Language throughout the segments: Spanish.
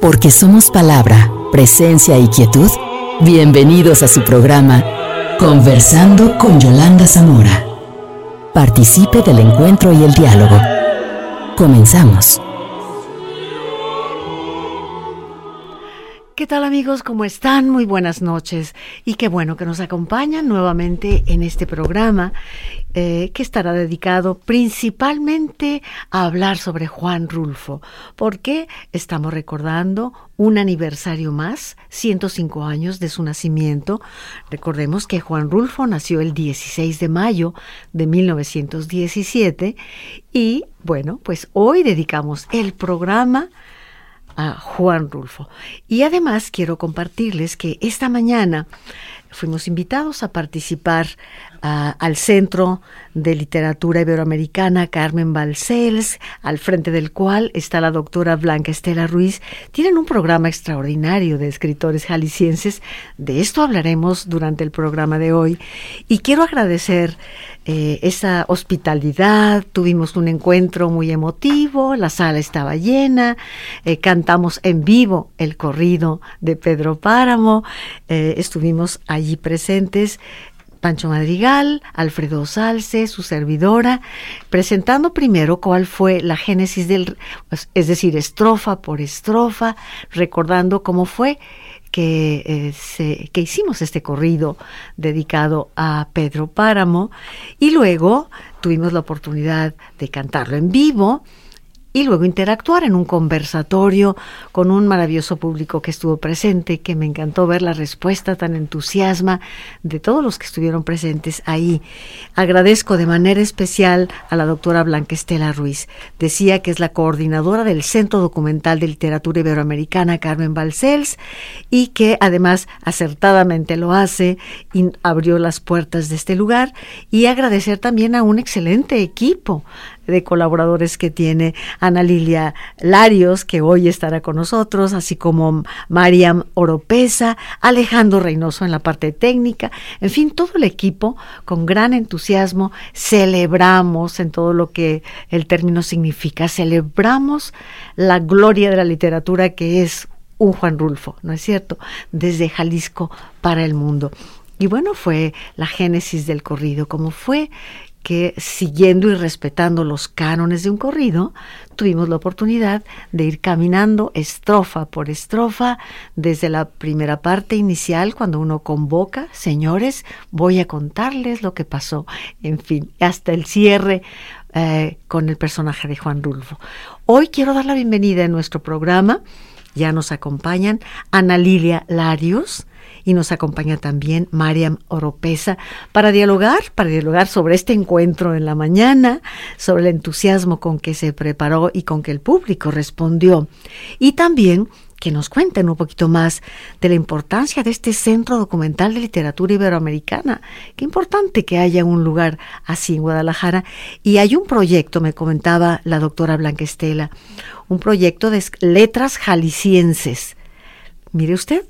Porque somos palabra, presencia y quietud. Bienvenidos a su programa Conversando con Yolanda Zamora. Participe del encuentro y el diálogo. Comenzamos. ¿Qué tal amigos? ¿Cómo están? Muy buenas noches y qué bueno que nos acompañan nuevamente en este programa eh, que estará dedicado principalmente a hablar sobre Juan Rulfo, porque estamos recordando un aniversario más, 105 años de su nacimiento. Recordemos que Juan Rulfo nació el 16 de mayo de 1917 y bueno, pues hoy dedicamos el programa a Juan Rulfo. Y además quiero compartirles que esta mañana fuimos invitados a participar al Centro de Literatura Iberoamericana Carmen Balcells, al frente del cual está la doctora Blanca Estela Ruiz. Tienen un programa extraordinario de escritores jaliscienses. De esto hablaremos durante el programa de hoy. Y quiero agradecer eh, esa hospitalidad. Tuvimos un encuentro muy emotivo, la sala estaba llena, eh, cantamos en vivo el corrido de Pedro Páramo, eh, estuvimos allí presentes Pancho Madrigal, Alfredo Salce, su servidora, presentando primero cuál fue la génesis del, pues, es decir, estrofa por estrofa, recordando cómo fue que, eh, que hicimos este corrido dedicado a Pedro Páramo y luego tuvimos la oportunidad de cantarlo en vivo y luego interactuar en un conversatorio con un maravilloso público que estuvo presente, que me encantó ver la respuesta tan entusiasma de todos los que estuvieron presentes ahí. Agradezco de manera especial a la doctora Blanca Estela Ruiz. Decía que es la coordinadora del Centro Documental de Literatura Iberoamericana Carmen Balcells y que además acertadamente lo hace y abrió las puertas de este lugar y agradecer también a un excelente equipo de colaboradores que tiene Ana Lilia Larios, que hoy estará con nosotros, así como Mariam Oropesa, Alejandro Reynoso en la parte técnica, en fin, todo el equipo con gran entusiasmo celebramos en todo lo que el término significa, celebramos la gloria de la literatura que es un Juan Rulfo, ¿no es cierto? Desde Jalisco para el mundo. Y bueno, fue la génesis del corrido, como fue que siguiendo y respetando los cánones de un corrido, tuvimos la oportunidad de ir caminando estrofa por estrofa desde la primera parte inicial, cuando uno convoca, señores, voy a contarles lo que pasó, en fin, hasta el cierre eh, con el personaje de Juan Rulfo. Hoy quiero dar la bienvenida en nuestro programa, ya nos acompañan Ana Lilia Larios, y nos acompaña también Mariam Oropesa para dialogar, para dialogar sobre este encuentro en la mañana, sobre el entusiasmo con que se preparó y con que el público respondió. Y también que nos cuenten un poquito más de la importancia de este Centro Documental de Literatura Iberoamericana. Qué importante que haya un lugar así en Guadalajara. Y hay un proyecto, me comentaba la doctora Blanca Estela, un proyecto de letras jaliscienses. Mire usted,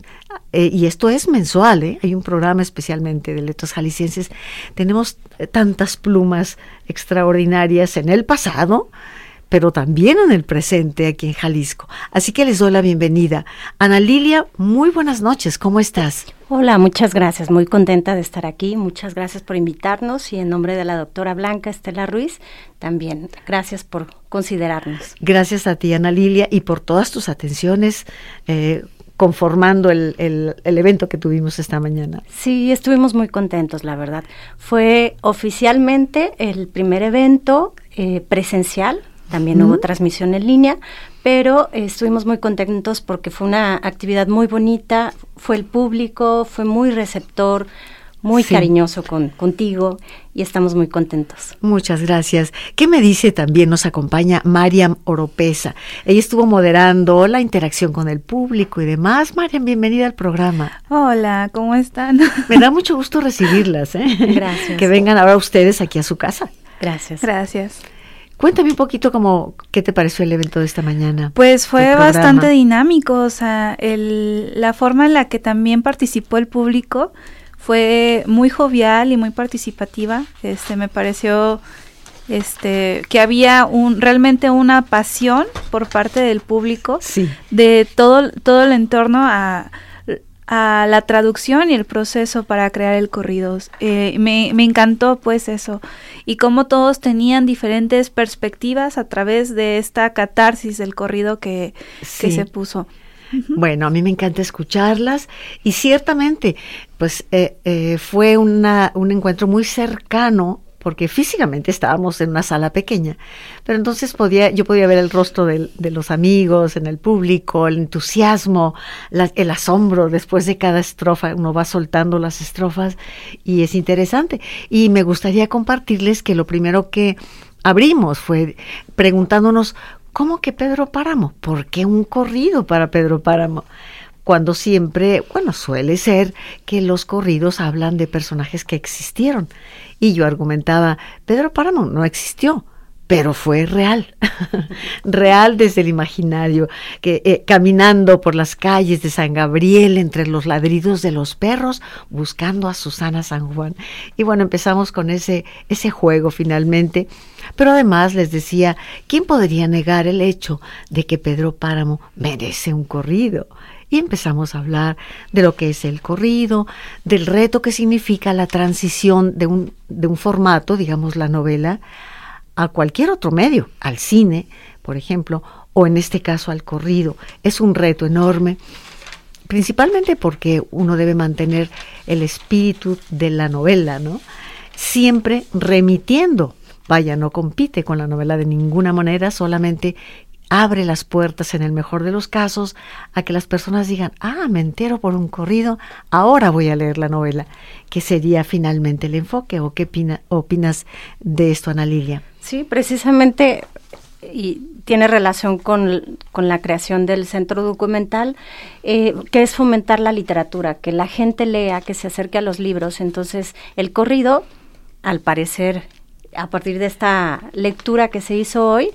eh, y esto es mensual, ¿eh? hay un programa especialmente de letras jaliscienses. Tenemos eh, tantas plumas extraordinarias en el pasado, pero también en el presente aquí en Jalisco. Así que les doy la bienvenida. Ana Lilia, muy buenas noches, ¿cómo estás? Hola, muchas gracias, muy contenta de estar aquí. Muchas gracias por invitarnos y en nombre de la doctora Blanca Estela Ruiz, también gracias por considerarnos. Gracias a ti, Ana Lilia, y por todas tus atenciones. Eh, conformando el, el, evento que tuvimos esta mañana. Sí, estuvimos muy contentos, la verdad. Fue oficialmente el primer evento eh, presencial, también hubo transmisión en línea, pero eh, estuvimos muy contentos porque fue una actividad muy bonita, fue el público, fue muy receptor, muy cariñoso con, contigo y estamos muy contentos. Muchas gracias. ¿Qué me dice también? Nos acompaña Mariam Oropesa. Ella estuvo moderando la interacción con el público y demás. Mariam, bienvenida al programa. Hola, ¿cómo están? Me da mucho gusto recibirlas. ¿eh? Gracias. Que vengan ahora ustedes aquí a su casa. Gracias. Gracias. Cuéntame un poquito cómo, qué te pareció el evento de esta mañana. Pues fue bastante dinámico, o sea, el, la forma en la que también participó el público fue muy jovial y muy participativa. Este me pareció este que había un realmente una pasión por parte del público Sí. de todo todo el entorno a, a la traducción y el proceso para crear el corrido. Eh, me, me encantó pues eso y cómo todos tenían diferentes perspectivas a través de esta catarsis del corrido que, que se puso. Bueno, a mí me encanta escucharlas y ciertamente, pues eh, eh, fue una, un encuentro muy cercano porque físicamente estábamos en una sala pequeña, pero entonces podía, yo podía ver el rostro de, los amigos en el público, el entusiasmo, el asombro después de cada estrofa, uno va soltando las estrofas y es interesante. Y me gustaría compartirles que lo primero que abrimos fue preguntándonos, ¿cómo que Pedro Páramo? ¿Por qué un corrido para Pedro Páramo? Cuando siempre, bueno, suele ser que los corridos hablan de personajes que existieron. Y yo argumentaba, Pedro Páramo no existió, pero fue real, real desde el imaginario, que eh, caminando por las calles de San Gabriel entre los ladridos de los perros, buscando a Susana San Juan. Y bueno, empezamos con ese, ese juego finalmente, pero además les decía, ¿quién podría negar el hecho de que Pedro Páramo merece un corrido? Y empezamos a hablar de lo que es el corrido, del reto que significa la transición de un, de un formato, digamos la novela, a cualquier otro medio, al cine, por ejemplo, o en este caso al corrido. Es un reto enorme, principalmente porque uno debe mantener el espíritu de la novela, ¿no? Siempre remitiendo, vaya, no compite con la novela de ninguna manera, solamente abre las puertas en el mejor de los casos a que las personas digan, ah, me entero por un corrido, ahora voy a leer la novela, que sería finalmente el enfoque, o qué opina- opinas de esto, Ana Lilia. Sí, precisamente, y tiene relación con, con la creación del centro documental, eh, que es fomentar la literatura, que la gente lea, que se acerque a los libros. Entonces, el corrido, al parecer, a partir de esta lectura que se hizo hoy,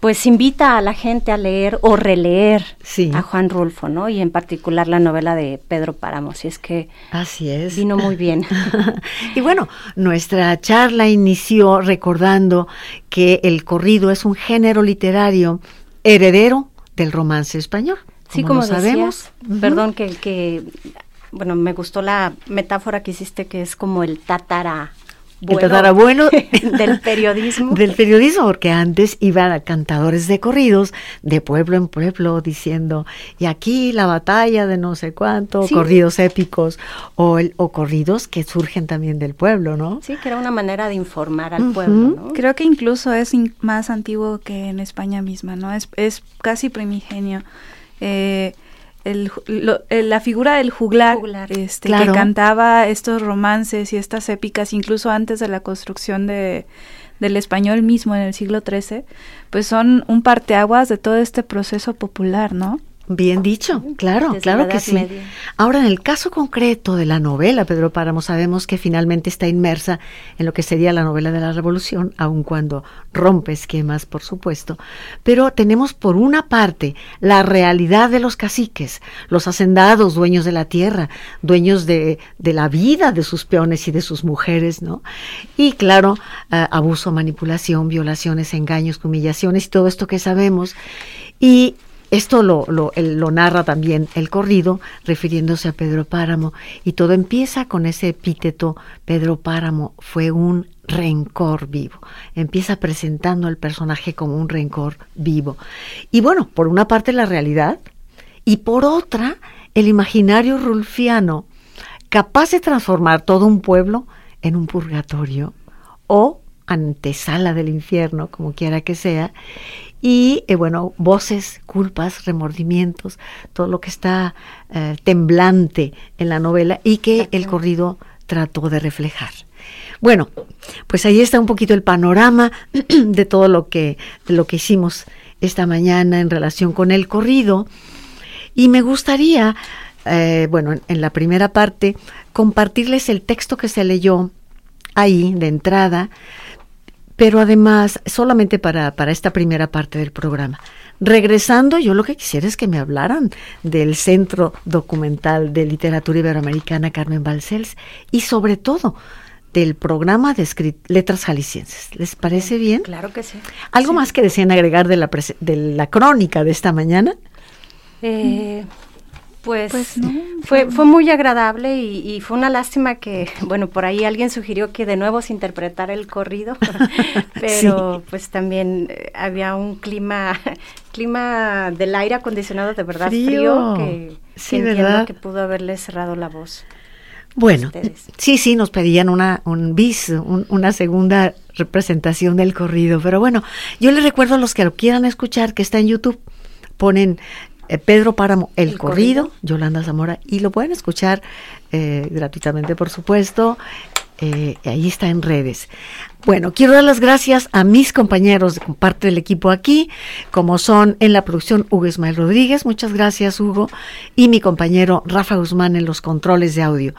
pues invita a la gente a leer o releer Sí. a Juan Rulfo, ¿no? Y en particular la novela de Pedro Páramo, si es que Así es. vino muy bien. y bueno, nuestra charla inició recordando que el corrido es un género literario heredero del romance español. Sí, como, sabemos. decías, perdón que, que, bueno, me gustó la metáfora que hiciste que es como el tatara. El tatarabuelo del periodismo. Del periodismo, porque antes iban a cantadores de corridos de pueblo en pueblo diciendo, y aquí la batalla de no sé cuánto, Sí. corridos épicos, o, el, o corridos que surgen también del pueblo, ¿no? Sí, que era una manera de informar al pueblo, ¿no? Creo que incluso es in- más antiguo que en España misma, ¿no? Es, es casi primigenio. Eh, el ju- lo- eh, la figura del juglar, Juglar. este, Claro. que cantaba estos romances y estas épicas, incluso antes de la construcción de, del español mismo en el siglo XIII, pues son un parteaguas de todo este proceso popular, ¿no? Bien dicho, claro, Desde claro la que sí. Media. Ahora, en el caso concreto de la novela, Pedro Páramo, sabemos que finalmente está inmersa en lo que sería la novela de la Revolución, aun cuando rompe esquemas, por supuesto. Pero tenemos por una parte la realidad de los caciques, los hacendados, dueños de la tierra, dueños de, de la vida de sus peones y de sus mujeres, ¿no? Y claro, eh, abuso, manipulación, violaciones, engaños, humillaciones y todo esto que sabemos. Y esto lo, narra también el corrido, refiriéndose a Pedro Páramo, y todo empieza con ese epíteto, Pedro Páramo fue un rencor vivo. Empieza presentando al personaje como un rencor vivo. Y bueno, por una parte la realidad, y por otra el imaginario rulfiano, capaz de transformar todo un pueblo en un purgatorio o antesala del infierno, como quiera que sea, y eh, bueno, voces, culpas, remordimientos, todo lo que está eh, temblante en la novela y que el corrido trató de reflejar. Bueno, pues ahí está un poquito el panorama de todo lo que, de lo que hicimos esta mañana en relación con el corrido. Y me gustaría, eh, bueno, en, en la primera parte, compartirles el texto que se leyó ahí de entrada, pero además solamente para, para esta primera parte del programa. Regresando, yo lo que quisiera es que me hablaran del Centro Documental de Literatura Iberoamericana Carmen Balcells y sobre todo del programa de letras jaliscienses. ¿Les parece bien? Claro que sí. ¿Algo más que desean agregar de la, de la crónica de esta mañana? Eh, pues, pues fue, fue muy agradable y, fue una lástima que, bueno, por ahí alguien sugirió que de nuevo se interpretara el corrido, pero pues también eh, había un clima, clima del aire acondicionado de verdad frío, que, entiendo que pudo haberle cerrado la voz. Bueno, sí, sí, nos pedían una, un bis, una segunda representación del corrido, pero bueno, yo les recuerdo a los que lo quieran escuchar que está en YouTube, ponen Pedro Páramo, El, corrido, Yolanda Zamora, y lo pueden escuchar eh, gratuitamente, por supuesto, eh, ahí está en redes. Bueno, quiero dar las gracias a mis compañeros de parte del equipo aquí, como son en la producción Hugo Ismael Rodríguez, muchas gracias Hugo, y mi compañero Rafa Guzmán en los controles de audio.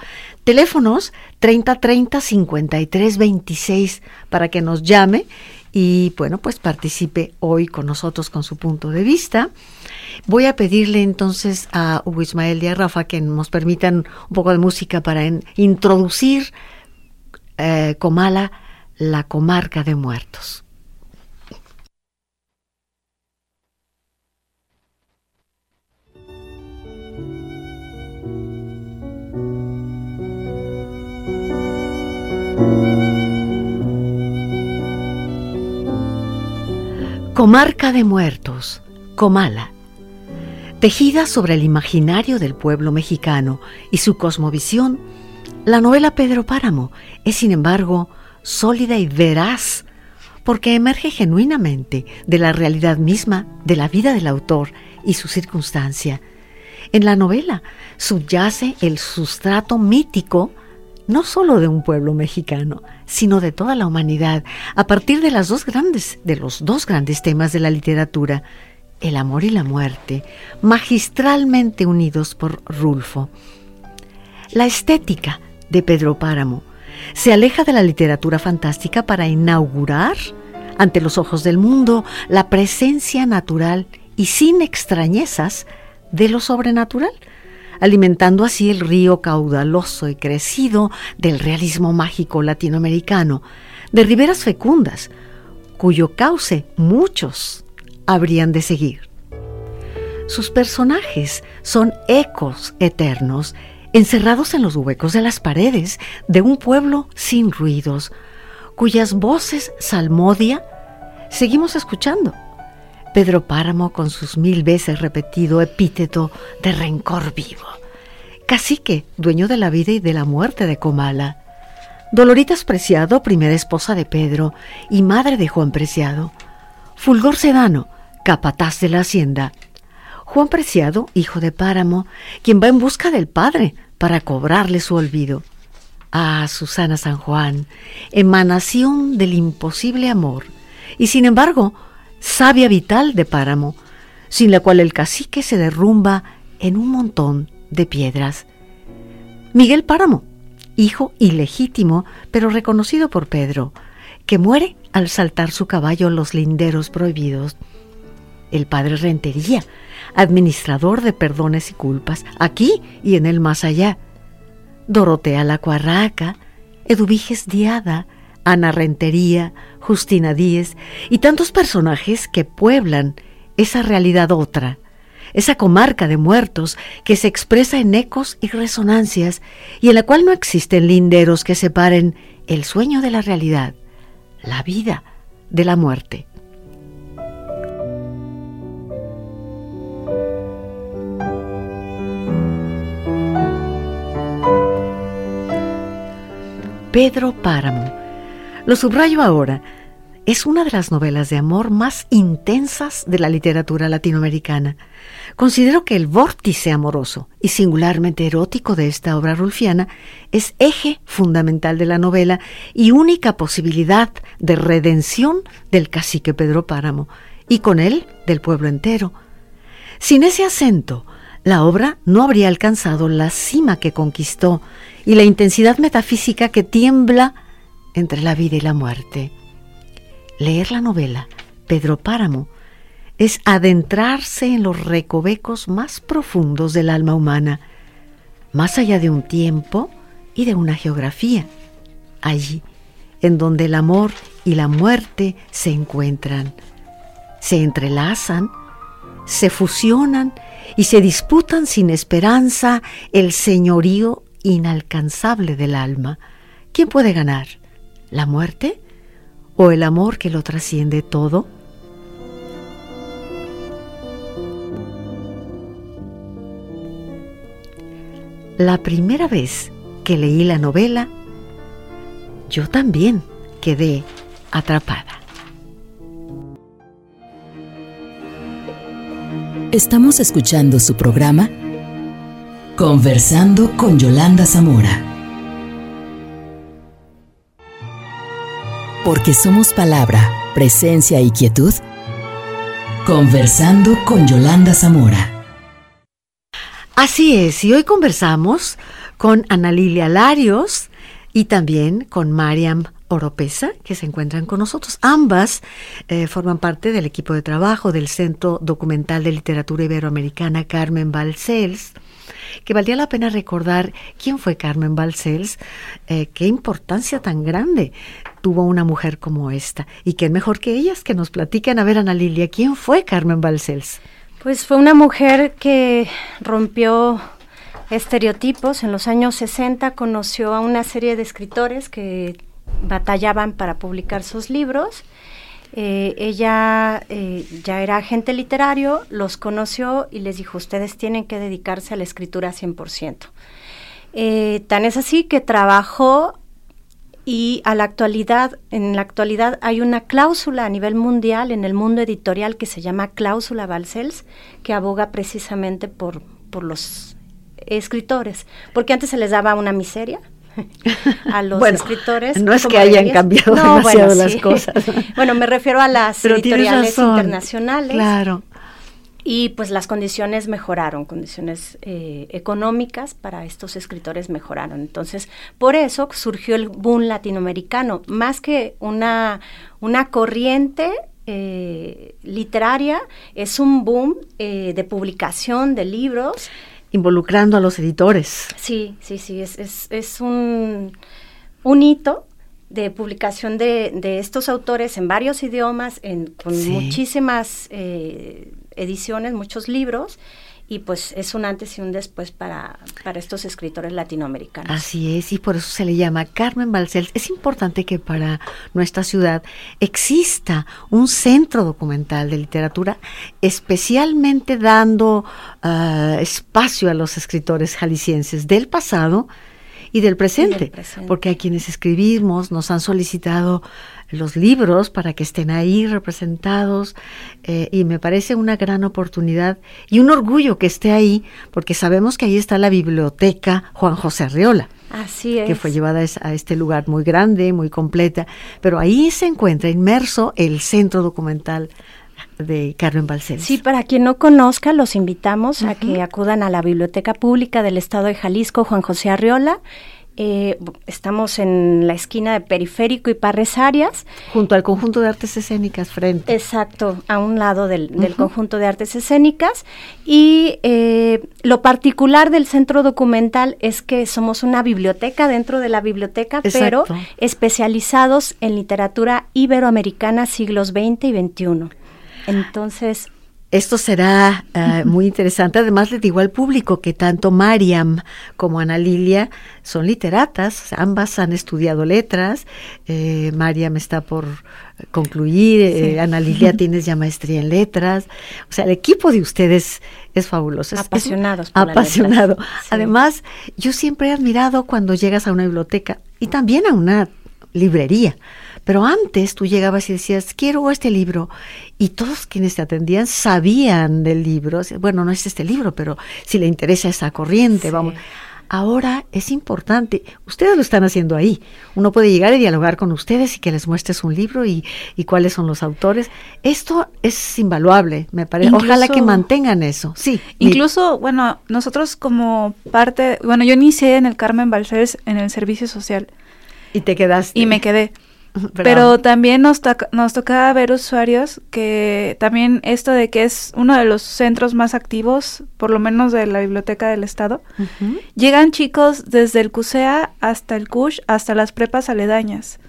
Teléfonos 3030 5326 para que nos llame y bueno, pues participe hoy con nosotros con su punto de vista. Voy a pedirle entonces a Hugo Ismael y a Rafa que nos permitan un poco de música para introducir eh, Comala, la comarca de muertos. Comarca de Muertos, Comala, tejida sobre el imaginario del pueblo mexicano y su cosmovisión, la novela Pedro Páramo es, sin embargo, sólida y veraz porque emerge genuinamente de la realidad misma de la vida del autor y su circunstancia. En la novela subyace el sustrato mítico no solo de un pueblo mexicano, sino de toda la humanidad, a partir de dos grandes, de los dos grandes temas de la literatura, el amor y la muerte, magistralmente unidos por Rulfo. La estética de Pedro Páramo se aleja de la literatura fantástica para inaugurar ante los ojos del mundo la presencia natural y sin extrañezas de lo sobrenatural alimentando así el río caudaloso y crecido del realismo mágico latinoamericano, de riberas fecundas, cuyo cauce muchos habrían de seguir. Sus personajes son ecos eternos, encerrados en los huecos de las paredes de un pueblo sin ruidos, cuyas voces salmodia seguimos escuchando Pedro Páramo con sus mil veces repetido epíteto de rencor vivo. Cacique, dueño de la vida y de la muerte de Comala. Doloritas Preciado, primera esposa de Pedro y madre de Juan Preciado. Fulgor Sedano, capataz de la hacienda. Juan Preciado, hijo de Páramo, quien va en busca del padre para cobrarle su olvido. Ah, Susana San Juan, emanación del imposible amor, y sin embargo, sabia vital de páramo, sin la cual el cacique se derrumba en un montón de piedras. Miguel Páramo, hijo ilegítimo, pero reconocido por Pedro, que muere al saltar su caballo los linderos prohibidos. El padre Rentería, administrador de perdones y culpas, aquí y en el más allá. Dorotea la Cuarraca, Eduviges Diada, Ana Rentería, Justina Díez y tantos personajes que pueblan esa realidad otra, esa comarca de muertos que se expresa en ecos y resonancias y en la cual no existen linderos que separen el sueño de la realidad, la vida de la muerte. Pedro Páramo lo subrayo ahora. Es una de las novelas de amor más intensas de la literatura latinoamericana. Considero que el vórtice amoroso y singularmente erótico de esta obra rulfiana es eje fundamental de la novela y única posibilidad de redención del cacique Pedro Páramo y con él del pueblo entero. Sin ese acento, la obra no habría alcanzado la cima que conquistó y la intensidad metafísica que tiembla entre la vida y la muerte. Leer la novela Pedro Páramo es adentrarse en los recovecos más profundos del alma humana, más allá de un tiempo y de una geografía. allí, en donde el amor y la muerte se encuentran, se entrelazan, se fusionan y se disputan sin esperanza el señorío inalcanzable del alma. ¿Quién puede ganar? ¿La muerte o el amor que lo trasciende todo? La primera vez que leí la novela, yo también quedé atrapada. Estamos escuchando su programa Conversando con Yolanda Zamora. Porque somos palabra, presencia y quietud. Conversando con Yolanda Zamora. Así es, y hoy conversamos con Ana Lilia Larios y también con Mariam Oropesa, que se encuentran con nosotros. Ambas eh, forman parte del equipo de trabajo del Centro Documental de Literatura Iberoamericana Carmen Balcells que valdría la pena recordar quién fue Carmen Balcells, eh, qué importancia tan grande tuvo una mujer como esta, y qué mejor que ellas que nos platiquen. A ver, Ana Lilia, ¿quién fue Carmen Balcells? Pues fue una mujer que rompió estereotipos. En los años 60 conoció a una serie de escritores que batallaban para publicar sus libros eh, ella eh, ya era agente literario, los conoció y les dijo, ustedes tienen que dedicarse a la escritura 100%. Eh, tan es así que trabajó y a la actualidad, en la actualidad hay una cláusula a nivel mundial en el mundo editorial que se llama cláusula Balcells, que aboga precisamente por, por los escritores, porque antes se les daba una miseria, a los escritores. No es que hayan cambiado demasiado las cosas. bueno, me refiero a las editoriales internacionales. Claro. Y pues las condiciones mejoraron, condiciones eh, económicas para estos escritores mejoraron. Entonces, por eso surgió el boom latinoamericano, más que una, una corriente eh, literaria, es un boom eh, de publicación de libros involucrando a los editores. Sí, sí, sí, es, es, es un, un, hito de publicación de, de, estos autores en varios idiomas, en, con muchísimas eh, ediciones, muchos libros, y pues es un antes y un después para, para estos escritores latinoamericanos. Así es, y por eso se le llama Carmen Balcells. Es importante que para nuestra ciudad exista un centro documental de literatura, especialmente dando uh, espacio a los escritores jaliscienses del pasado y del presente, presente, porque a quienes escribimos nos han solicitado los libros para que estén ahí representados eh, y me parece una gran oportunidad y un orgullo que esté ahí porque sabemos que ahí está la biblioteca Juan José Arriola. Así es. Que fue llevada a este lugar muy grande, muy completa, pero ahí se encuentra inmerso el centro documental de Carmen Balcells. Sí, para quien no conozca, los invitamos a que acudan a la Biblioteca Pública del Estado de Jalisco, Juan José Arriola. Eh, estamos en la esquina de Periférico y Parres Arias. Junto al conjunto de artes escénicas, frente. Exacto, a un lado del, conjunto de artes escénicas. Y eh, lo particular del centro documental es que somos una biblioteca dentro de la biblioteca, pero especializados en literatura iberoamericana siglos XX y XXI. Entonces, esto será uh, muy interesante. Además, le digo al público que tanto Mariam como Ana Lilia son literatas, ambas han estudiado letras. Eh, Mariam está por concluir, eh, sí. Ana Lilia tienes ya maestría en letras. O sea, el equipo de ustedes es fabuloso. Es, Apasionados. Es apasionado. Sí. Además, yo siempre he admirado cuando llegas a una biblioteca y también a una librería pero antes tú llegabas y decías, quiero este libro. Y todos quienes te atendían sabían del libro. Bueno, no es este libro, pero si le interesa esa corriente, sí. vamos. Ahora es importante, ustedes lo están haciendo ahí. Uno puede llegar y dialogar con ustedes y que les muestres un libro y, y cuáles son los autores. Esto es invaluable, me parece. Incluso, Ojalá que mantengan eso. Sí. Incluso, bueno, nosotros como parte, bueno, yo inicié en el Carmen Balcells en el servicio social. Y te quedaste. Y me quedé Pero, también nos, nos tocaba ver usuarios que también esto de que es uno de los centros más activos, por lo menos de la biblioteca del estado, llegan chicos desde el CUSEA hasta el CUSH, hasta las prepas aledañas.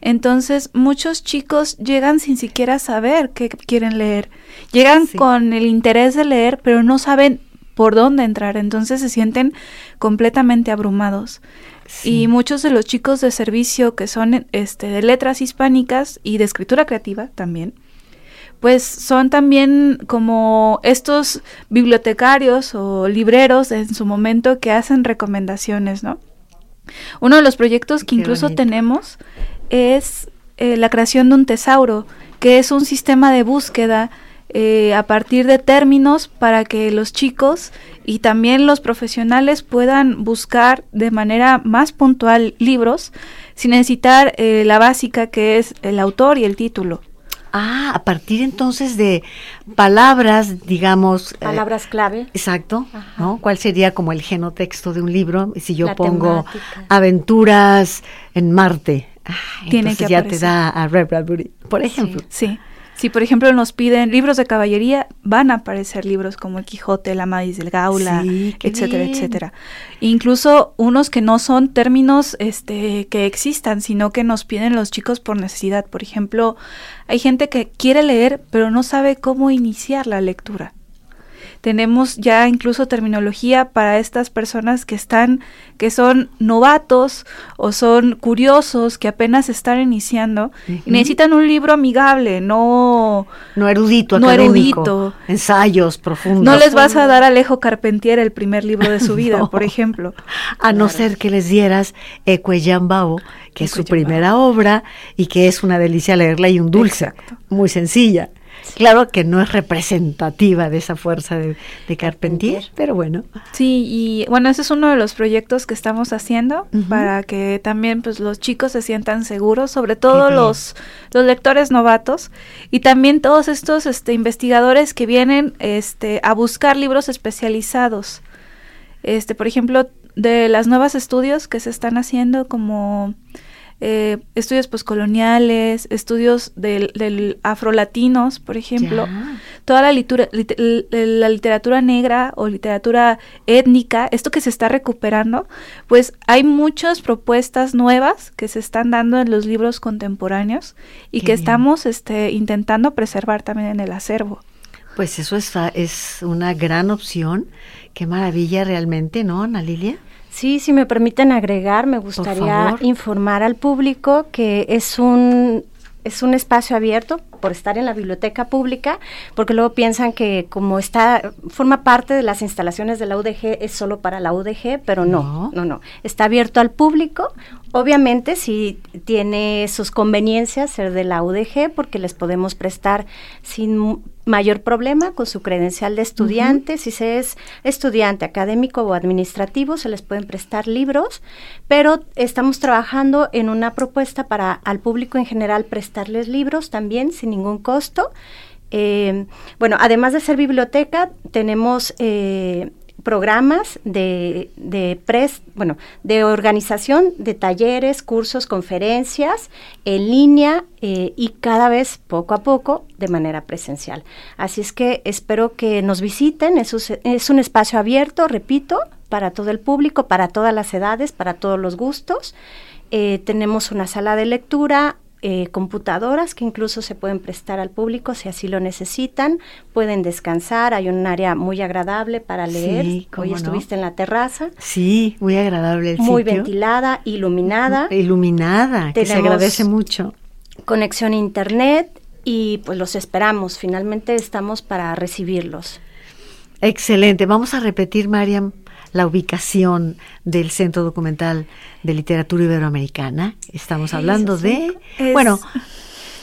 Entonces, muchos chicos llegan sin siquiera saber qué quieren leer. Llegan con el interés de leer, pero no saben por dónde entrar. Entonces se sienten completamente abrumados. Y muchos de los chicos de servicio que son este, de letras hispánicas y de escritura creativa también, pues son también como estos bibliotecarios o libreros en su momento que hacen recomendaciones, ¿no? Uno de los proyectos que incluso tenemos es eh, la creación de un tesauro, que es un sistema de búsqueda eh, a partir de términos para que los chicos y también los profesionales puedan buscar de manera más puntual libros sin necesitar eh, la básica que es el autor y el título. Ah, a partir entonces de palabras, digamos. Palabras clave. Exacto, ¿no? ¿Cuál sería como el genotexto de un libro? Si yo pongo aventuras en Marte, tiene que ya te da a Red Bradbury, por ejemplo. Sí. Si, por ejemplo, nos piden libros de caballería, van a aparecer libros como El Quijote, La Madis del Gaula, etcétera, etcétera. Incluso unos que no son términos este, que existan, sino que nos piden los chicos por necesidad. Por ejemplo, hay gente que quiere leer, pero no sabe cómo iniciar la lectura. Tenemos ya incluso terminología para estas personas que están, que son novatos o son curiosos, que apenas están iniciando y necesitan un libro amigable, no no erudito, no erudito, ensayos profundos. No les vas a dar a Alejo Carpentier el primer libro de su vida, por ejemplo. A no ser que les dieras Ecueyan Babo, que es su primera obra y que es una delicia leerla y un dulce, muy sencilla. Claro que no es representativa de esa fuerza de, Carpentier, pero bueno. Sí, y bueno, ese es uno de los proyectos que estamos haciendo para que también pues los chicos se sientan seguros, sobre todo los, los lectores novatos y también todos estos este, investigadores que vienen este, a buscar libros especializados. Este, por ejemplo, de las nuevas estudios que se están haciendo como eh, estudios poscoloniales, estudios del, del afrolatinos, por ejemplo, toda la, la literatura negra o literatura étnica, esto que se está recuperando, pues hay muchas propuestas nuevas que se están dando en los libros contemporáneos y que estamos este, intentando preservar también en el acervo. Pues eso es, es una gran opción. Qué maravilla realmente, ¿no, Ana Lilia? Sí, si me permiten agregar, me gustaría informar al público que es un es un espacio abierto por estar en la biblioteca pública, porque luego piensan que como está, forma parte de las instalaciones de la UDG, es solo para la UDG, pero no, no, no. Está abierto al público. Obviamente, si tiene sus conveniencias ser de la UDG, porque les podemos prestar sin mayor problema con su credencial de estudiante. Si se es estudiante académico o administrativo, se les pueden prestar libros, pero estamos trabajando en una propuesta para al público en general prestarles libros también sin ningún costo. Eh, bueno, además de ser biblioteca, tenemos eh, programas de, de bueno, de organización de talleres, cursos, conferencias en línea eh, y cada vez poco a poco de manera presencial. Así es que espero que nos visiten, es, un espacio abierto, repito, para todo el público, para todas las edades, para todos los gustos. Tenemos una sala de lectura, eh, computadoras que incluso se pueden prestar al público si así lo necesitan. Pueden descansar, hay un área muy agradable para leer. Hoy estuviste en la terraza. Sí, muy agradable el Muy ventilada, iluminada. Iluminada, que se agradece mucho. Conexión a internet y pues los esperamos. Finalmente estamos para recibirlos. Excelente. Vamos a repetir, Mariam, la ubicación del Centro Documental de Literatura Iberoamericana. Estamos hablando de, bueno,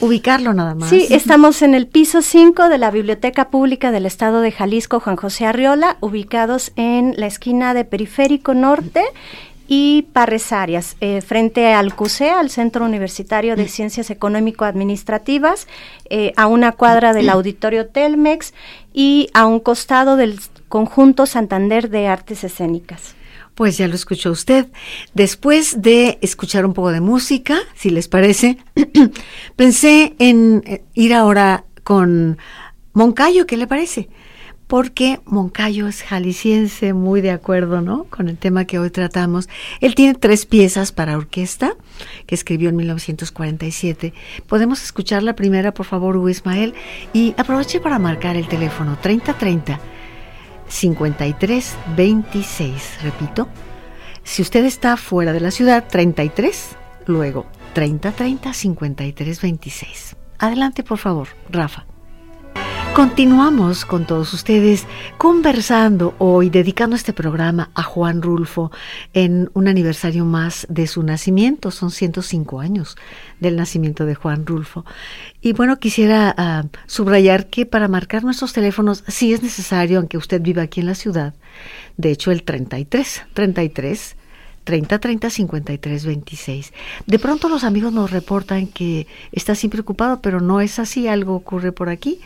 ubicarlo nada más. Sí, estamos en el piso 5 de la Biblioteca Pública del Estado de Jalisco, Juan José Arriola, ubicados en la esquina de Periférico Norte y Parres Arias, eh, frente al CUSE, al Centro Universitario de Ciencias Económico-Administrativas, eh, a una cuadra del Auditorio Telmex y a un costado del Conjunto Santander de Artes Escénicas. Pues ya lo escuchó usted. Después de escuchar un poco de música, si les parece, pensé en eh, ir ahora con Moncayo, ¿qué le parece? Porque Moncayo es jalisciense, muy de acuerdo, ¿no? Con el tema que hoy tratamos. Él tiene tres piezas para orquesta que escribió en 1947. Podemos escuchar la primera, por favor, Hugo Ismael, y aproveche para marcar el teléfono 3030 53 26. Repito, si usted está fuera de la ciudad, 33, luego 30 30 53 26. Adelante, por favor, Rafa. Continuamos con todos ustedes conversando hoy, dedicando este programa a Juan Rulfo en un aniversario más de su nacimiento. Son 105 años del nacimiento de Juan Rulfo. Y bueno, quisiera ah, subrayar que para marcar nuestros teléfonos, sí es necesario, aunque usted viva aquí en la ciudad, de hecho el 33, 33. 30 30 53 26. De pronto los amigos nos reportan que está siempre ocupado, pero no es así, algo ocurre por aquí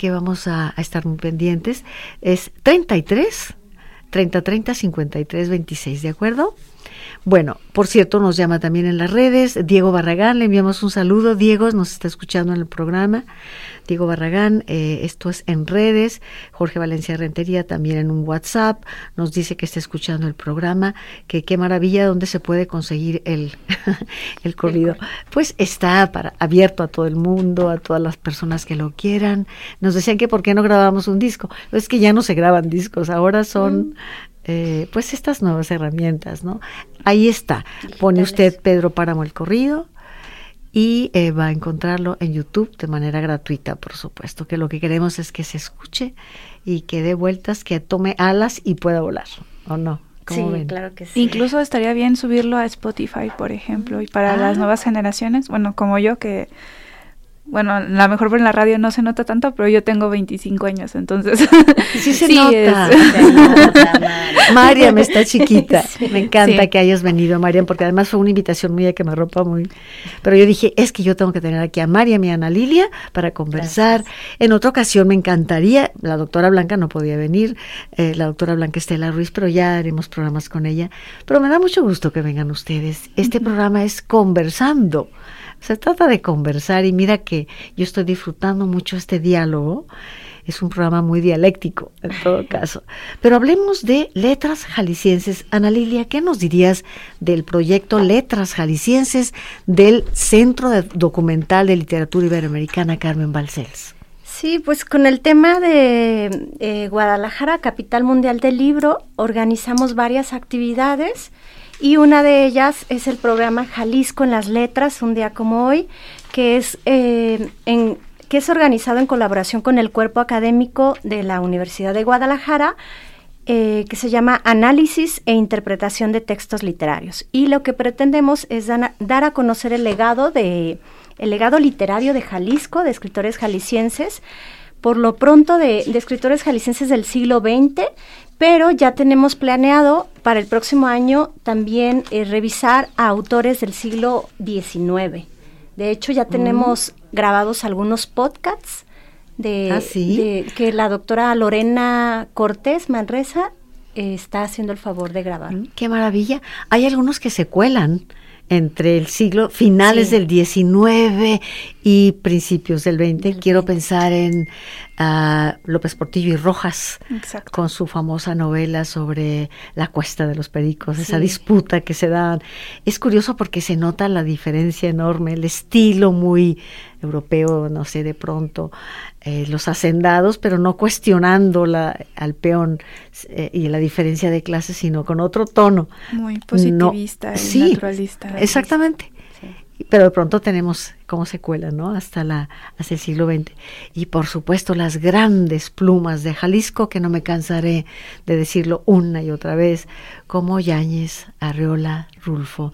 que vamos a, estar muy pendientes es 33 30 30 53 26, ¿de acuerdo? Bueno, por cierto, nos llama también en las redes Diego Barragán, le enviamos un saludo. Diego nos está escuchando en el programa. Diego Barragán, eh, esto es en redes. Jorge Valencia Rentería también en un WhatsApp nos dice que está escuchando el programa, que qué maravilla, dónde se puede conseguir el, el corrido. Pues está para, abierto a todo el mundo, a todas las personas que lo quieran. Nos decían que por qué no grabamos un disco. Es que ya no se graban discos, ahora son... Mm. Eh, pues estas nuevas herramientas, ¿no? Ahí está. Pone usted Pedro Páramo el corrido y eh, va a encontrarlo en YouTube de manera gratuita, por supuesto, que lo que queremos es que se escuche y que dé vueltas, que tome alas y pueda volar, ¿o no? Sí, claro que sí. Incluso estaría bien subirlo a Spotify, por ejemplo, y para las ah. nuevas generaciones, bueno, como yo que bueno, a lo mejor por la radio no se nota tanto, pero yo tengo 25 años, entonces sí se nota. Mariam está chiquita. Me encanta que hayas venido, Mariam, porque además fue una invitación muy a que me ropa muy. Pero yo dije, es que yo tengo que tener aquí a Mariam y a Ana Lilia para conversar. En otra ocasión me encantaría, la doctora Blanca no podía venir, eh, la doctora Blanca Estela Ruiz, pero ya haremos programas con ella. Pero me da mucho gusto que vengan ustedes. Este programa es conversando se trata de conversar y mira que yo estoy disfrutando mucho este diálogo. Es un programa muy dialéctico en todo caso. Pero hablemos de Letras Jaliscienses. Ana Lilia, ¿qué nos dirías del proyecto Letras Jaliscienses del Centro de Documental de Literatura Iberoamericana Carmen Balcells? Sí, pues con el tema de eh, Guadalajara, capital mundial del libro, organizamos varias actividades y una de ellas es el programa Jalisco en las Letras, un día como hoy, que es, eh, en, que es organizado en colaboración con el cuerpo académico de la Universidad de Guadalajara, eh, que se llama Análisis e Interpretación de Textos Literarios. Y lo que pretendemos es dar a conocer el legado, de, el legado literario de Jalisco, de escritores jaliscienses, por lo pronto de, de, escritores jaliscienses del siglo XX, pero ya tenemos planeado para el próximo año también eh, revisar a autores del siglo XIX. De hecho, ya tenemos mm. grabados algunos podcasts de, ¿Ah, que la doctora Lorena Cortés Manresa eh, está haciendo el favor de grabar. Mm, qué maravilla. Hay algunos que se cuelan entre el siglo finales del 19 y principios del 20. Quiero pensar en uh, López Portillo y Rojas con su famosa novela sobre la cuesta de los pericos, esa disputa que se dan. Es curioso porque se nota la diferencia enorme, el estilo muy europeo, no sé, de pronto, eh, los hacendados, pero no cuestionando la, al peón eh, y la diferencia de clases, sino con otro tono. Muy positivista y naturalista. Exactamente. Pero de pronto tenemos como secuela, ¿no? Hasta, la, hasta el siglo XX. Y por supuesto las grandes plumas de Jalisco, que no me cansaré de decirlo una y otra vez, como Yáñez, Arreola, Rulfo.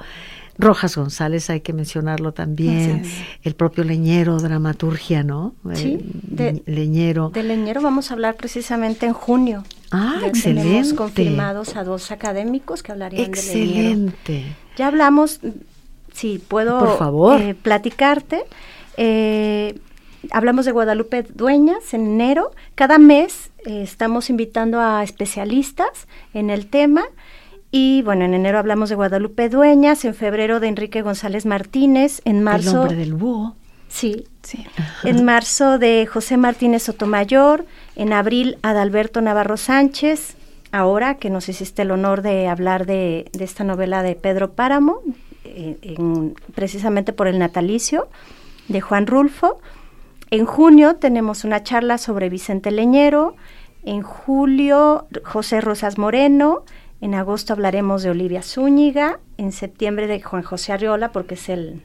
Rojas González, hay que mencionarlo también, el propio Leñero, dramaturgia, ¿no? Sí, de, Leñero. De Leñero vamos a hablar precisamente en junio. Ah, excelente. Tenemos confirmados a dos académicos que hablarían de Leñero. Excelente. Ya hablamos, si puedo Por favor. Eh, platicarte. Eh, hablamos de Guadalupe Dueñas en enero. Cada mes eh, estamos invitando a especialistas en el tema y bueno, en enero hablamos de Guadalupe Dueñas, en febrero de Enrique González Martínez, en marzo... El hombre del búho. Sí, sí. En marzo de José Martínez Sotomayor, en abril Adalberto Navarro Sánchez, ahora que nos hiciste el honor de hablar de, esta novela de Pedro Páramo, eh, precisamente por el natalicio de Juan Rulfo. En junio tenemos una charla sobre Vicente Leñero, en julio José Rosas Moreno, en agosto hablaremos de Olivia Zúñiga, en septiembre de Juan José Arriola, porque es el,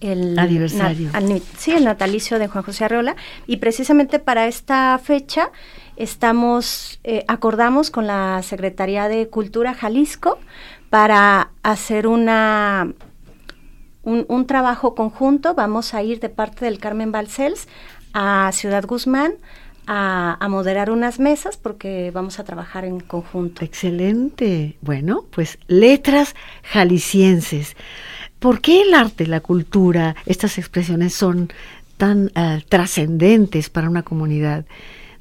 el aniversario. sí, el natalicio de Juan José Arriola. Y precisamente para esta fecha estamos, eh, acordamos con la Secretaría de Cultura Jalisco para hacer una un, trabajo conjunto. Vamos a ir de parte del Carmen Balcells a Ciudad Guzmán a, moderar unas mesas porque vamos a trabajar en conjunto. Excelente. Bueno, pues letras jaliscienses. ¿Por qué el arte, la cultura, estas expresiones son tan eh, trascendentes para una comunidad?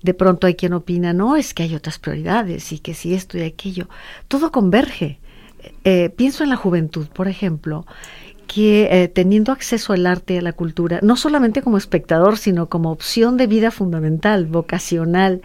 De pronto hay quien opina, no, es que hay otras prioridades y que si esto y aquello. Todo converge. Eh, pienso en la juventud, por ejemplo, que eh, teniendo acceso al arte y a la cultura, no solamente como espectador, sino como opción de vida fundamental, vocacional,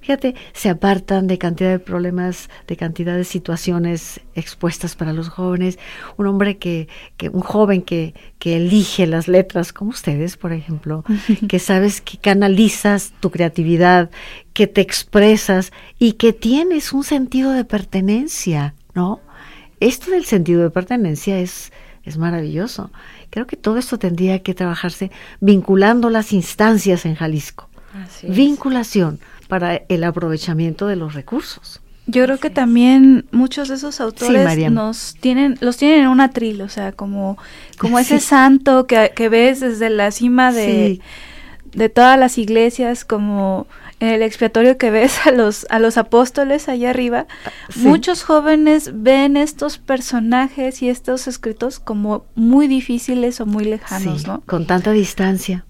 fíjate, se apartan de cantidad de problemas, de cantidad de situaciones expuestas para los jóvenes. Un hombre que, que un joven que, que elige las letras, como ustedes, por ejemplo, que sabes que canalizas tu creatividad, que te expresas y que tienes un sentido de pertenencia, ¿no? Esto del sentido de pertenencia es es maravilloso. Creo que todo esto tendría que trabajarse vinculando las instancias en Jalisco. Vinculación para el aprovechamiento de los recursos. Yo creo que también muchos de esos autores nos tienen, los tienen en una tril, o sea, como, como ese santo que, que, ves desde la cima de, de todas las iglesias, como el expiatorio que ves a los, a los apóstoles allá arriba, muchos jóvenes ven estos personajes y estos escritos como muy difíciles o muy lejanos, ¿no? Con tanta distancia.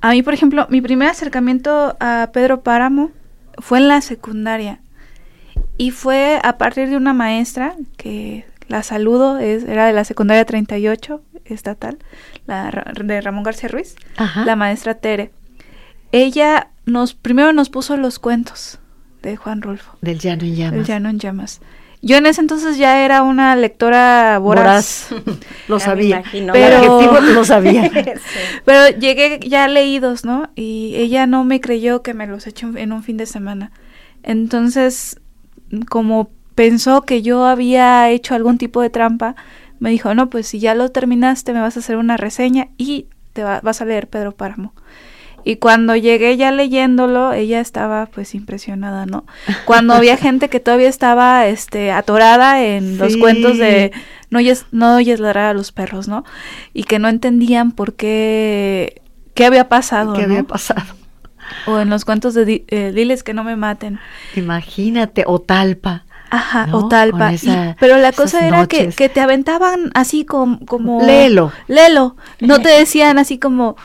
A mí, por ejemplo, mi primer acercamiento a Pedro Páramo fue en la secundaria y fue a partir de una maestra que la saludo, es, era de la secundaria 38 estatal, la de Ramón García Ruiz, la maestra Tere. Ella nos primero nos puso los cuentos de Juan Rulfo. Del Llano en Llamas. Del Llano en Llamas. Yo en ese entonces ya era una lectora voraz. lo sabía. Pero lo sabía. Pero llegué ya leídos, ¿no? Y ella no me creyó que me los eché en un fin de semana. Entonces, como pensó que yo había hecho algún tipo de trampa, me dijo, no, pues si ya lo terminaste, me vas a hacer una reseña y te vas a leer Pedro Páramo. Y cuando llegué ya leyéndolo, ella estaba pues impresionada, ¿no? Cuando había gente que todavía estaba este atorada en los cuentos de no oyes, no oyes ladrar a los perros, ¿no? Y que no entendían por qué qué había pasado, ¿Qué había pasado? O en los cuentos de eh, diles que no me maten. Imagínate, o talpa. Ajá, o talpa. pero la cosa era que, que, te aventaban así como, como... Léelo. Léelo. No te decían así como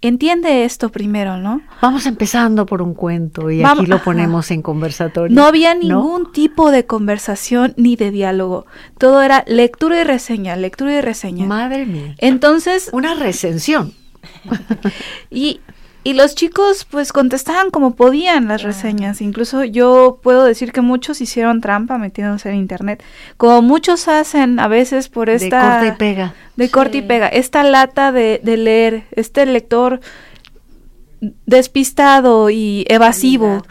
entiende esto primero, ¿no? Vamos empezando por un cuento y aquí lo ponemos en conversatorio. No había ningún tipo de conversación ni de diálogo. Todo era lectura y reseña, lectura y reseña. Madre mía. Entonces... Una recensión. y, y los chicos pues contestaban como podían las reseñas. Incluso yo puedo decir que muchos hicieron trampa metiéndose en internet. Como muchos hacen a veces por esta... De corte y pega. De corte y pega. Esta lata de, leer, este lector despistado y evasivo.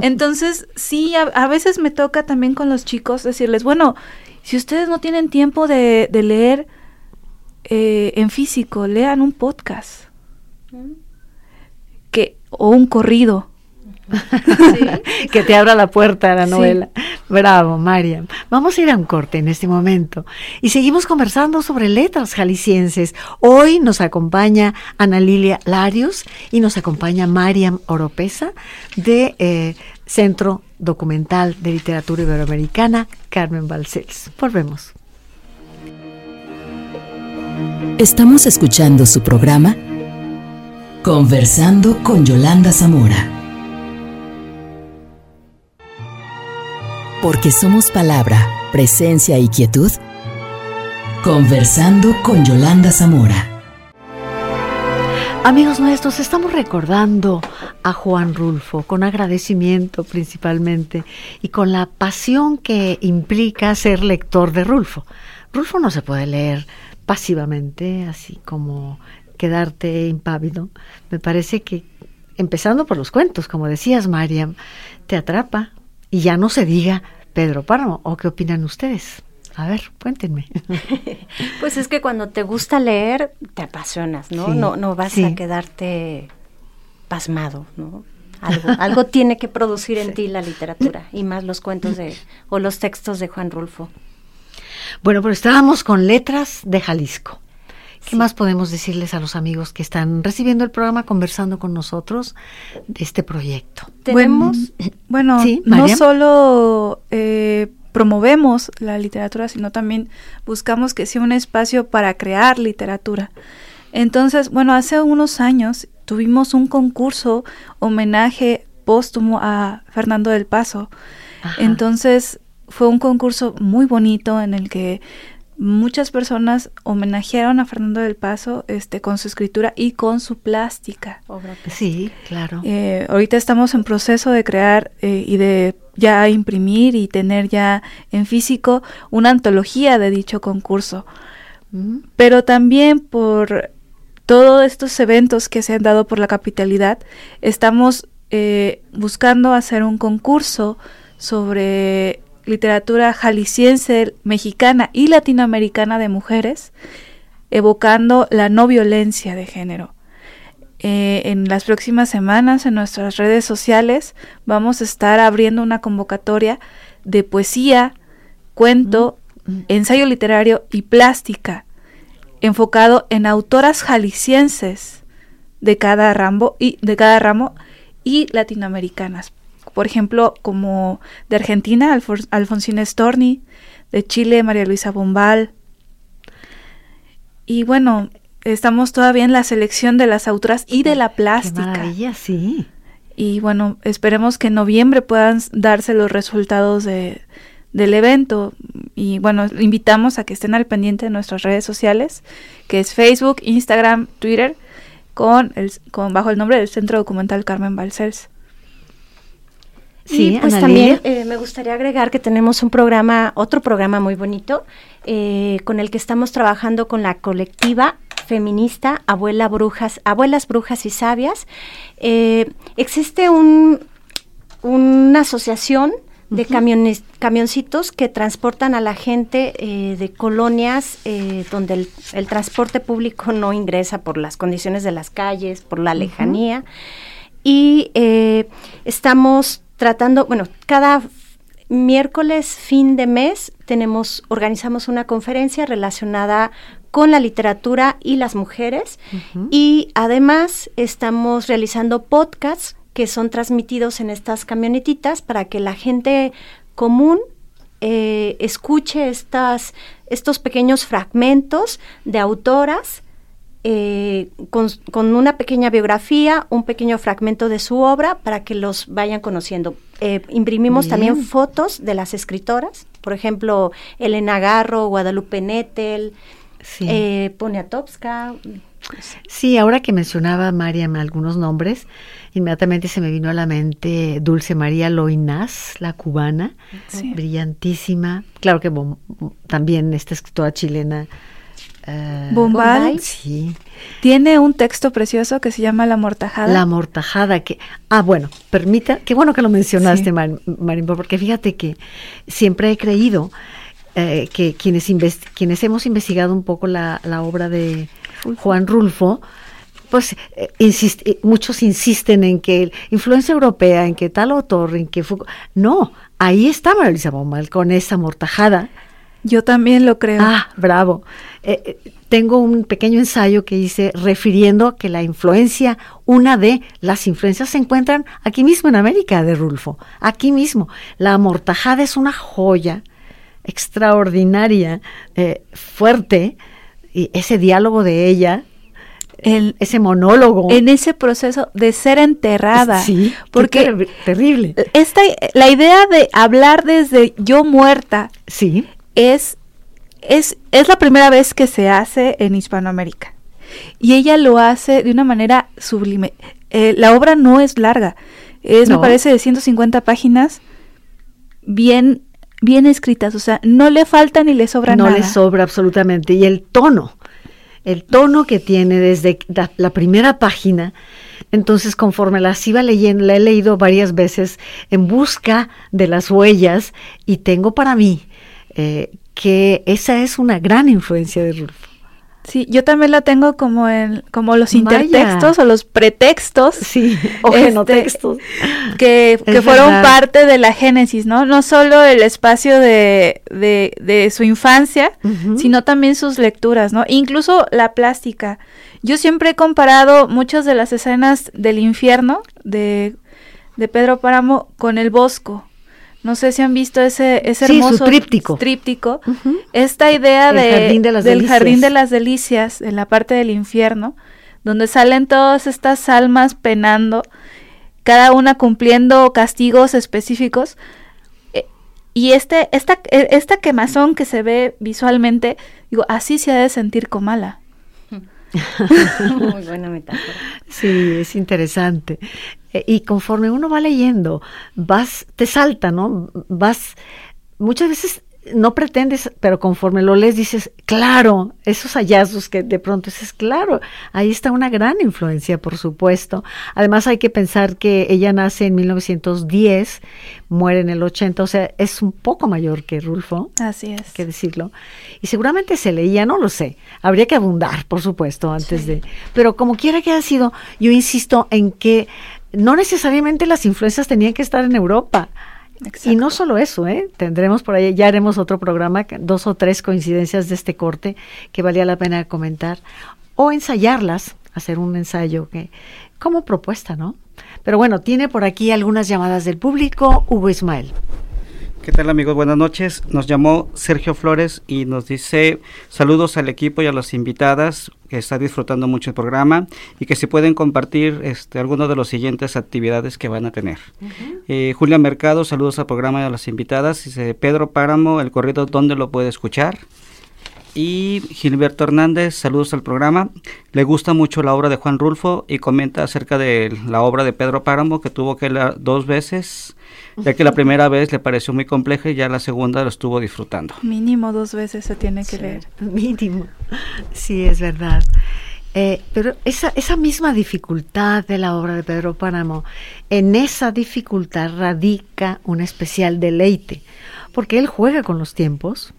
Entonces, sí, a, veces me toca también con los chicos decirles, bueno, si ustedes no tienen tiempo de, leer eh, en físico, lean un podcast. O un corrido. que te abra la puerta a la novela. Bravo, Mariam. Vamos a ir a un corte en este momento y seguimos conversando sobre letras jaliscienses. Hoy nos acompaña Ana Lilia Larios y nos acompaña Mariam Oropesa de eh, Centro Documental de Literatura Iberoamericana Carmen Balcells. Volvemos. Estamos escuchando su programa Conversando con Yolanda Zamora. Porque somos palabra, presencia y quietud. Conversando con Yolanda Zamora. Amigos nuestros, estamos recordando a Juan Rulfo con agradecimiento principalmente y con la pasión que implica ser lector de Rulfo. Rulfo no se puede leer pasivamente, así como quedarte impávido. Me parece que, empezando por los cuentos, como decías, Mariam, te atrapa y ya no se diga Pedro Páramo. ¿O qué opinan ustedes? A ver, cuéntenme. Pues es que cuando te gusta leer, te apasionas, ¿no? no, no vas a quedarte pasmado, ¿no? Algo, algo tiene que producir en ti la literatura, y más los cuentos de, o los textos de Juan Rulfo. Bueno, pero estábamos con letras de Jalisco. ¿Qué más podemos decirles a los amigos que están recibiendo el programa, conversando con nosotros de este proyecto? Tenemos, bueno, no solo eh, promovemos la literatura, sino también buscamos que sea un espacio para crear literatura. Entonces, bueno, hace unos años tuvimos un concurso homenaje póstumo a Fernando del Paso. Entonces, fue un concurso muy bonito en el que muchas personas homenajearon a Fernando del Paso este, con su escritura y con su plástica. Sí, claro. Eh, ahorita estamos en proceso de crear eh, y de ya imprimir y tener ya en físico una antología de dicho concurso. Mm. Pero también por todos estos eventos que se han dado por la capitalidad, estamos eh, buscando hacer un concurso sobre literatura jalisciense, mexicana y latinoamericana de mujeres, evocando la no violencia de género. Eh, en las próximas semanas en nuestras redes sociales vamos a estar abriendo una convocatoria de poesía, cuento, mm, mm. ensayo literario y plástica, enfocado en autoras jaliscienses de cada ramo y de cada ramo y latinoamericanas por ejemplo, como de Argentina, Alfonsina Storni, de Chile, María Luisa Bombal. Y bueno, estamos todavía en la selección de las autoras y de la plástica. Qué maravilla, sí. Y bueno, esperemos que en noviembre puedan darse los resultados de, del evento. Y bueno, invitamos a que estén al pendiente de nuestras redes sociales, que es Facebook, Instagram, Twitter, con el, con, bajo el nombre del Centro Documental Carmen Balcells. Sí, pues también eh, me gustaría agregar que tenemos un programa, otro programa muy bonito, eh, con el que estamos trabajando con la colectiva feminista Abuela Brujas, Abuelas Brujas y Sabias. Eh, existe un, una asociación de camiones, camioncitos que transportan a la gente de colonias donde el, transporte público no ingresa por las condiciones de las calles, por la lejanía. Y estamos tratando, bueno, cada miércoles, fin de mes, tenemos, organizamos una conferencia relacionada con la literatura y las mujeres. Y además estamos realizando podcasts que son transmitidos en estas camionetitas para que la gente común eh, escuche estas, estos pequeños fragmentos de autoras eh, con, una pequeña biografía, un pequeño fragmento de su obra para que los vayan conociendo. Eh, imprimimos también fotos de las escritoras, por ejemplo, Elena Garro, Guadalupe Nettel, sí. eh, Poniatowska. Sí, ahora que mencionaba Mariam algunos nombres, inmediatamente se me vino a la mente Dulce María Loinaz, la cubana, brillantísima. Claro que también esta escritora chilena Uh, Bombal, sí. Tiene un texto precioso que se llama La Mortajada. La Mortajada, que, ah, bueno, permita, qué bueno que lo mencionaste, Marimbo, porque fíjate que siempre he creído eh, que quienes, quienes hemos investigado un poco la, obra de Juan Rulfo, pues eh, muchos insisten en que influencia europea, en que tal autor, en que Foucault. No, ahí está Marisa Bombal con esa mortajada yo también lo creo. Ah, bravo. Eh, eh, tengo un pequeño ensayo que hice refiriendo que la influencia, una de las influencias se encuentran aquí mismo en América de Rulfo, aquí mismo. La amortajada es una joya extraordinaria, eh, fuerte, y ese diálogo de ella ese monólogo. En ese proceso de ser enterrada. Sí, porque terrible. Esta, la idea de hablar desde yo muerta. Sí. Es, es, es la primera vez que se hace en Hispanoamérica. Y ella lo hace de una manera sublime. Eh, la obra no es larga. Es, me parece, de 150 páginas. Bien bien escritas, o sea, no le falta ni le sobra nada. No le sobra absolutamente. Y el tono, el tono que tiene desde la, primera página, entonces conforme las iba leyendo, la he leído varias veces en busca de las huellas y tengo para mí eh, que esa es una gran influencia de Rulfo. Sí, yo también la tengo como en como los intertextos o los pretextos. Sí, o este, Que, que fueron parte de la génesis, ¿no? No solo el espacio de, de, su infancia, sino también sus lecturas, ¿no? Incluso la plástica. Yo siempre he comparado muchas de las escenas del infierno de, de Pedro Páramo con el Bosco. No sé si han visto ese, ese hermoso tríptico. tríptico. Esta idea de, del jardín de las delicias, en la parte del infierno, donde salen todas estas almas penando, cada una cumpliendo castigos específicos. Eh, y este, esta, e, esta quemazón que se ve visualmente, digo, así se ha de sentir Comala. Muy buena metáfora. Sí, es interesante. Eh, y conforme uno va leyendo, vas, te salta, ¿no? Vas, muchas veces no pretendes, pero conforme lo lees dices, claro, esos hallazgos que de pronto dices, claro, ahí está una gran influencia, por supuesto. Además hay que pensar que ella nace en 1910, muere en el 80, o sea, es un poco mayor que Rulfo. Así es. que decirlo. Y seguramente se leía, no lo sé, habría que abundar, por supuesto, antes de... Pero como quiera que haya sido, yo insisto en que no necesariamente las influencias tenían que estar en Europa. Y no solo eso, ¿eh? tendremos por ahí, ya haremos otro programa, dos o tres coincidencias de este corte que valía la pena comentar, o ensayarlas, hacer un ensayo que, como propuesta, ¿no? Pero bueno, tiene por aquí algunas llamadas del público, Hugo Ismael. ¿Qué tal amigos? Buenas noches. Nos llamó Sergio Flores y nos dice saludos al equipo y a las invitadas que está disfrutando mucho el programa y que si pueden compartir este, algunas de las siguientes actividades que van a tener. Eh, Julia Mercado, saludos al programa y a las invitadas. Dice Pedro Páramo, el corrido, ¿dónde lo puede escuchar? Y Gilberto Hernández, saludos al programa. Le gusta mucho la obra de Juan Rulfo y comenta acerca de la obra de Pedro Páramo que tuvo que leer dos veces ya que la primera vez le pareció muy compleja y ya la segunda lo estuvo disfrutando. Mínimo dos veces se tiene que leer. Mínimo, sí, es verdad. Eh, pero esa, esa misma dificultad de la obra de Pedro Páramo, en esa dificultad radica un especial deleite, porque él juega con los tiempos,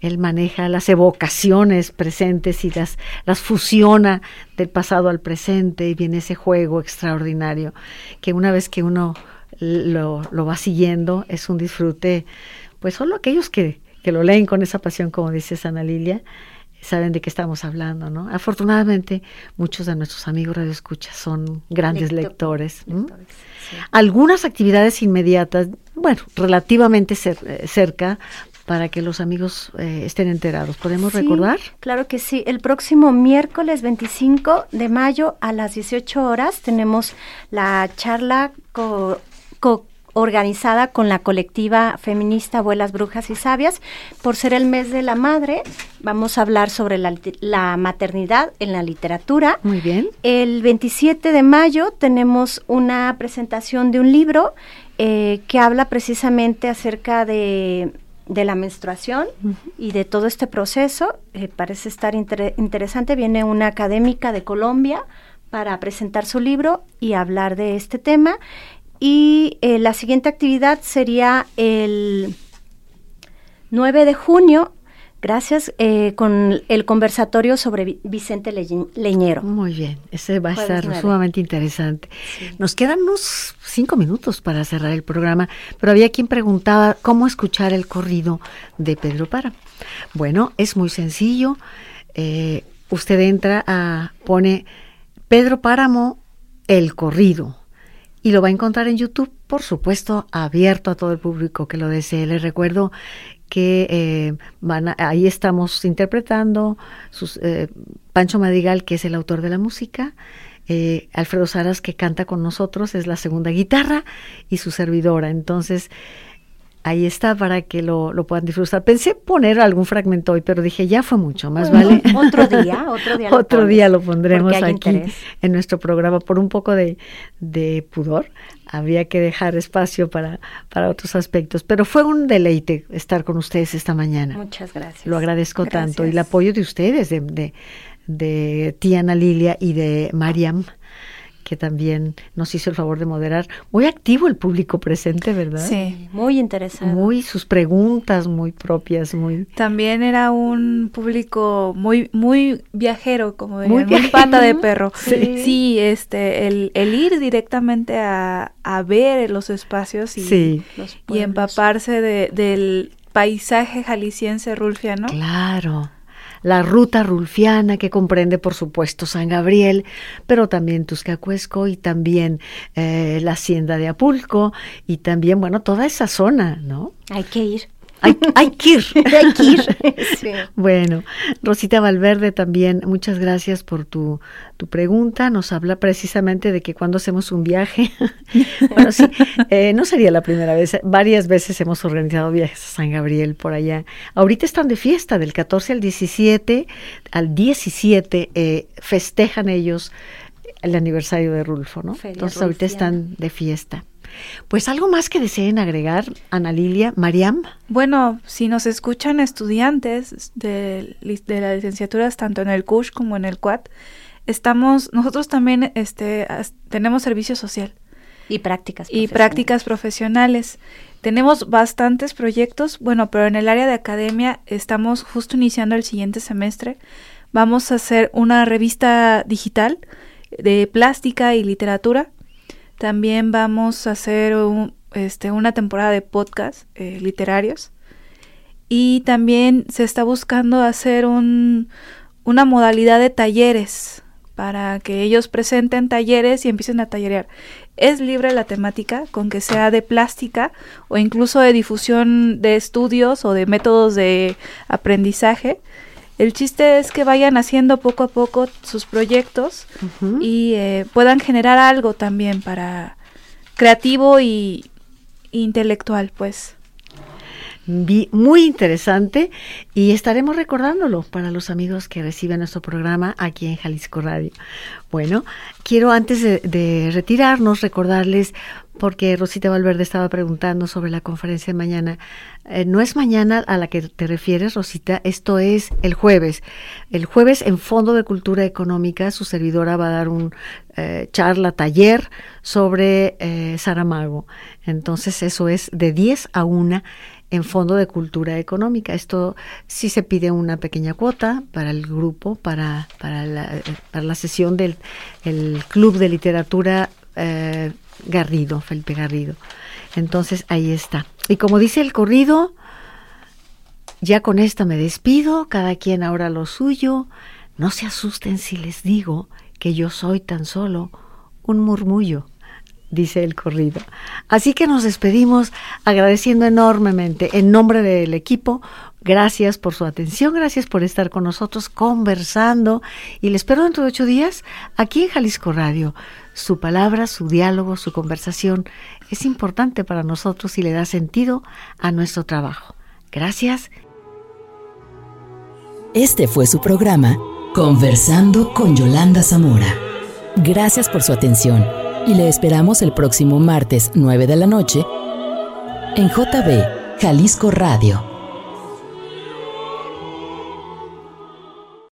él maneja las evocaciones presentes y las, las fusiona del pasado al presente y viene ese juego extraordinario que una vez que uno lo, lo va siguiendo, es un disfrute, pues solo aquellos que, que lo leen con esa pasión, como dice Ana Lilia, saben de qué estamos hablando, ¿no? Afortunadamente, muchos de nuestros amigos radioescuchas son grandes lectores. Algunas actividades inmediatas, bueno, relativamente eh, cerca, para que los amigos eh, estén enterados. ¿Podemos recordar? Claro que sí. El próximo miércoles 25 de mayo a las 18 horas tenemos la charla organizada con la colectiva feminista Abuelas Brujas y Sabias. Por ser el mes de la madre, vamos a hablar sobre la, maternidad en la literatura. Muy bien. El 27 de mayo tenemos una presentación de un libro eh, que habla precisamente acerca de la menstruación y de todo este proceso. Eh, parece estar interesante. Viene una académica de Colombia para presentar su libro y hablar de este tema. Y eh, la siguiente actividad sería el 9 de junio, gracias, eh, con el conversatorio sobre Vicente Leñero. Muy bien, ese va a estar sumamente interesante. Nos quedan unos cinco minutos para cerrar el programa, pero había quien preguntaba cómo escuchar el corrido de Pedro Para. Bueno, es muy sencillo. Eh, usted entra a, pone Pedro Páramo, el corrido y lo va a encontrar en YouTube, por supuesto, abierto a todo el público que lo desee. Les recuerdo que eh, van ahí estamos interpretando sus, eh, Pancho Madrigal, que es el autor de la música, eh, Alfredo Saras, que canta con nosotros, es la segunda guitarra, y su servidora. Entonces, ahí está para que lo, lo, puedan disfrutar. Pensé poner algún fragmento hoy, pero dije, ya fue mucho, más vale. Otro día, otro día. Lo otro día lo pondremos aquí en nuestro programa por un poco de, de pudor habría que dejar espacio para, para otros aspectos. Pero fue un deleite estar con ustedes esta mañana. Muchas gracias. Lo agradezco tanto. Y el apoyo de ustedes, de, de, de Tiana Lilia y de Mariam que también nos hizo el favor de moderar. Muy activo el público presente, ¿verdad? Sí, muy interesante. Muy sus preguntas muy propias, muy. También era un público muy muy viajero, como dirían, muy, pata de perro. Sí, sí este el, el, ir directamente a, a ver los espacios y, y empaparse de, del paisaje jalisciense rulfiano. Claro la ruta rulfiana que comprende por supuesto San Gabriel, pero también Tuscacuesco y también eh, la hacienda de Apulco y también, bueno, toda esa zona, ¿no? Hay que ir. Hay, hay que ir. hay que ir. Bueno, Rosita Valverde también, muchas gracias por tu, tu pregunta. Nos habla precisamente de que cuando hacemos un viaje, bueno, sí, eh, no sería la primera vez, varias veces hemos organizado viajes a San Gabriel por allá. Ahorita están de fiesta, del 14 al 17, al 17 eh, festejan ellos el aniversario de Rulfo, ¿no? Entonces ahorita están de fiesta. Pues algo más que deseen agregar, Ana Lilia, Mariam. Bueno, si nos escuchan estudiantes de, de la licenciatura, tanto en el CUSH como en el CUAT, estamos, nosotros también este, tenemos servicio social. Y prácticas Y prácticas profesionales. Tenemos bastantes proyectos, bueno, pero en el área de academia estamos justo iniciando el siguiente semestre. Vamos a hacer una revista digital de plástica y literatura también vamos a hacer este, una temporada de podcast eh, literarios. Y también se está buscando hacer un, una modalidad de talleres para que ellos presenten talleres y empiecen a tallerear. Es libre la temática, con que sea de plástica o incluso de difusión de estudios o de métodos de aprendizaje. El chiste es que vayan haciendo poco a poco sus proyectos y eh, puedan generar algo también para creativo y intelectual, pues. Muy interesante y estaremos recordándolo para los amigos que reciben nuestro programa aquí en Jalisco Radio. Bueno, quiero antes de, retirarnos recordarles, porque Rosita Valverde estaba preguntando sobre la conferencia de mañana, eh, no es mañana a la que te refieres, Rosita, esto es el jueves. El jueves en Fondo de Cultura Económica, su servidora va a dar un eh, charla, taller sobre eh, Saramago. Entonces eso es de 10 a 1 en Fondo de Cultura Económica. Esto sí se pide una pequeña cuota para el grupo, para, para, la, para la sesión del el Club de Literatura eh, Garrido, Felipe Garrido. Entonces ahí está. Y como dice el corrido, ya con esta me despido, cada quien ahora lo suyo. No se asusten si les digo que yo soy tan solo un murmullo dice el corrido. Así que nos despedimos agradeciendo enormemente en nombre del equipo. Gracias por su atención, gracias por estar con nosotros conversando y les espero dentro de ocho días aquí en Jalisco Radio. Su palabra, su diálogo, su conversación es importante para nosotros y le da sentido a nuestro trabajo. Gracias. Este fue su programa Conversando con Yolanda Zamora. Gracias por su atención y le esperamos el próximo martes 9 de la noche en JB Jalisco Radio